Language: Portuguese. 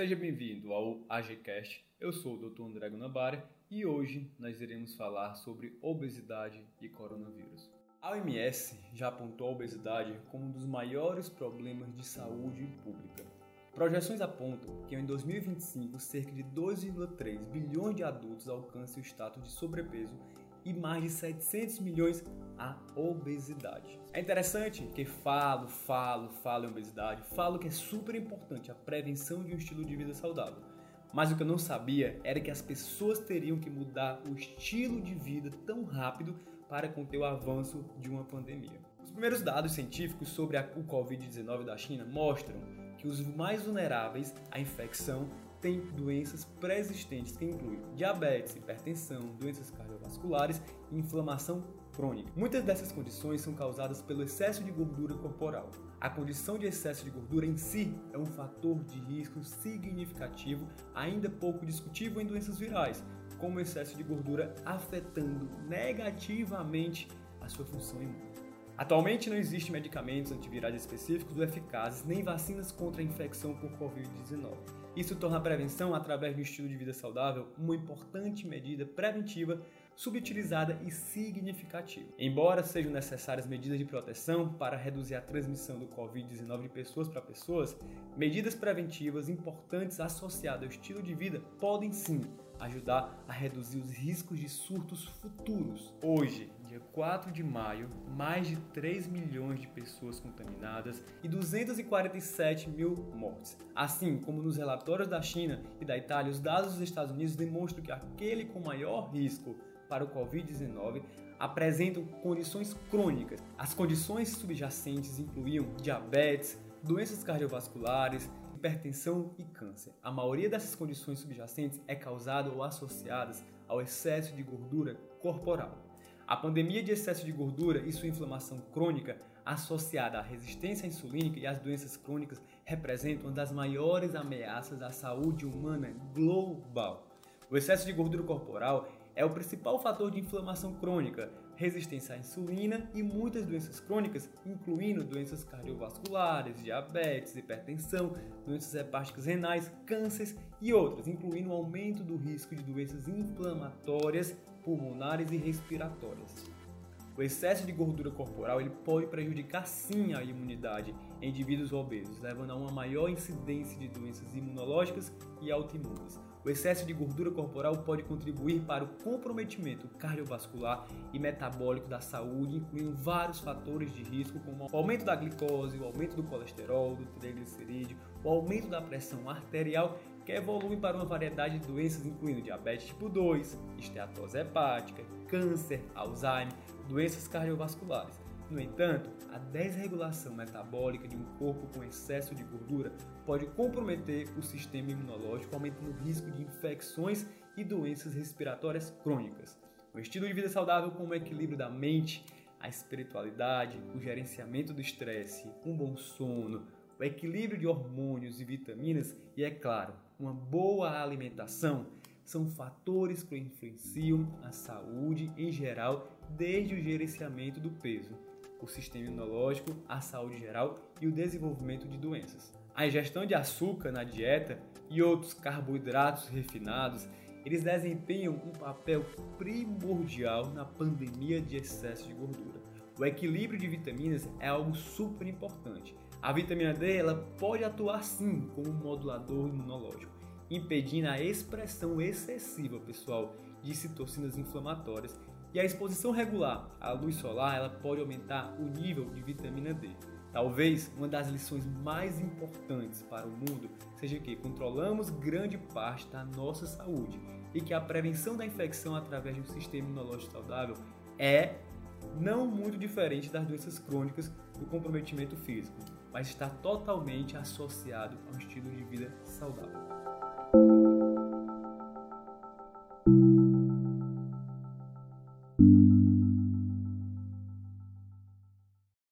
Seja bem-vindo ao AGCast. Eu sou o Dr. André Guanabara e hoje nós iremos falar sobre obesidade e coronavírus. A OMS já apontou a obesidade como um dos maiores problemas de saúde pública. Projeções apontam que em 2025 cerca de 2,3 bilhões de adultos alcancem o status de sobrepeso e mais de 700 milhões a obesidade. É interessante que falo, falo, falo em obesidade, falo que é super importante a prevenção de um estilo de vida saudável. Mas o que eu não sabia era que as pessoas teriam que mudar o estilo de vida tão rápido para conter o avanço de uma pandemia. Os primeiros dados científicos sobre a, o Covid-19 da China mostram que os mais vulneráveis à infecção tem doenças pré-existentes que incluem diabetes, hipertensão, doenças cardiovasculares e inflamação crônica. Muitas dessas condições são causadas pelo excesso de gordura corporal. A condição de excesso de gordura em si é um fator de risco significativo, ainda pouco discutível em doenças virais, como excesso de gordura afetando negativamente a sua função imune. Atualmente não existem medicamentos antivirais específicos ou eficazes, nem vacinas contra a infecção por Covid-19. Isso torna a prevenção através do estilo de vida saudável uma importante medida preventiva subutilizada e significativa. Embora sejam necessárias medidas de proteção para reduzir a transmissão do Covid-19 de pessoas para pessoas, medidas preventivas importantes associadas ao estilo de vida podem sim ajudar a reduzir os riscos de surtos futuros. Hoje, 4 de maio, mais de 3 milhões de pessoas contaminadas e 247 mil mortes. Assim como nos relatórios da China e da Itália, os dados dos Estados Unidos demonstram que aquele com maior risco para o Covid-19 apresentam condições crônicas. As condições subjacentes incluíam diabetes, doenças cardiovasculares, hipertensão e câncer. A maioria dessas condições subjacentes é causada ou associadas ao excesso de gordura corporal. A pandemia de excesso de gordura e sua inflamação crônica associada à resistência insulínica e às doenças crônicas representam uma das maiores ameaças à saúde humana global. O excesso de gordura corporal é o principal fator de inflamação crônica, resistência à insulina e muitas doenças crônicas, incluindo doenças cardiovasculares, diabetes, hipertensão, doenças hepáticas renais, cânceres e outras, incluindo o aumento do risco de doenças inflamatórias, pulmonares e respiratórias. O excesso de gordura corporal ele pode prejudicar sim a imunidade em indivíduos obesos, levando a uma maior incidência de doenças imunológicas e autoimunes. O excesso de gordura corporal pode contribuir para o comprometimento cardiovascular e metabólico da saúde, incluindo vários fatores de risco, como o aumento da glicose, o aumento do colesterol, do triglicerídeo, o aumento da pressão arterial, que evolui para uma variedade de doenças, incluindo diabetes tipo 2, esteatose hepática, câncer, Alzheimer, doenças cardiovasculares. No entanto, a desregulação metabólica de um corpo com excesso de gordura pode comprometer o sistema imunológico, aumentando o risco de infecções e doenças respiratórias crônicas. O estilo de vida saudável, como o equilíbrio da mente, a espiritualidade, o gerenciamento do estresse, um bom sono, o equilíbrio de hormônios e vitaminas e, é claro, uma boa alimentação são fatores que influenciam a saúde em geral, desde o gerenciamento do peso o sistema imunológico, a saúde geral e o desenvolvimento de doenças. A ingestão de açúcar na dieta e outros carboidratos refinados, eles desempenham um papel primordial na pandemia de excesso de gordura. O equilíbrio de vitaminas é algo super importante. A vitamina D ela pode atuar sim como um modulador imunológico, impedindo a expressão excessiva, pessoal, de citocinas inflamatórias e a exposição regular à luz solar ela pode aumentar o nível de vitamina D. Talvez uma das lições mais importantes para o mundo seja que controlamos grande parte da nossa saúde e que a prevenção da infecção através de um sistema imunológico saudável é não muito diferente das doenças crônicas do comprometimento físico, mas está totalmente associado ao estilo de vida saudável.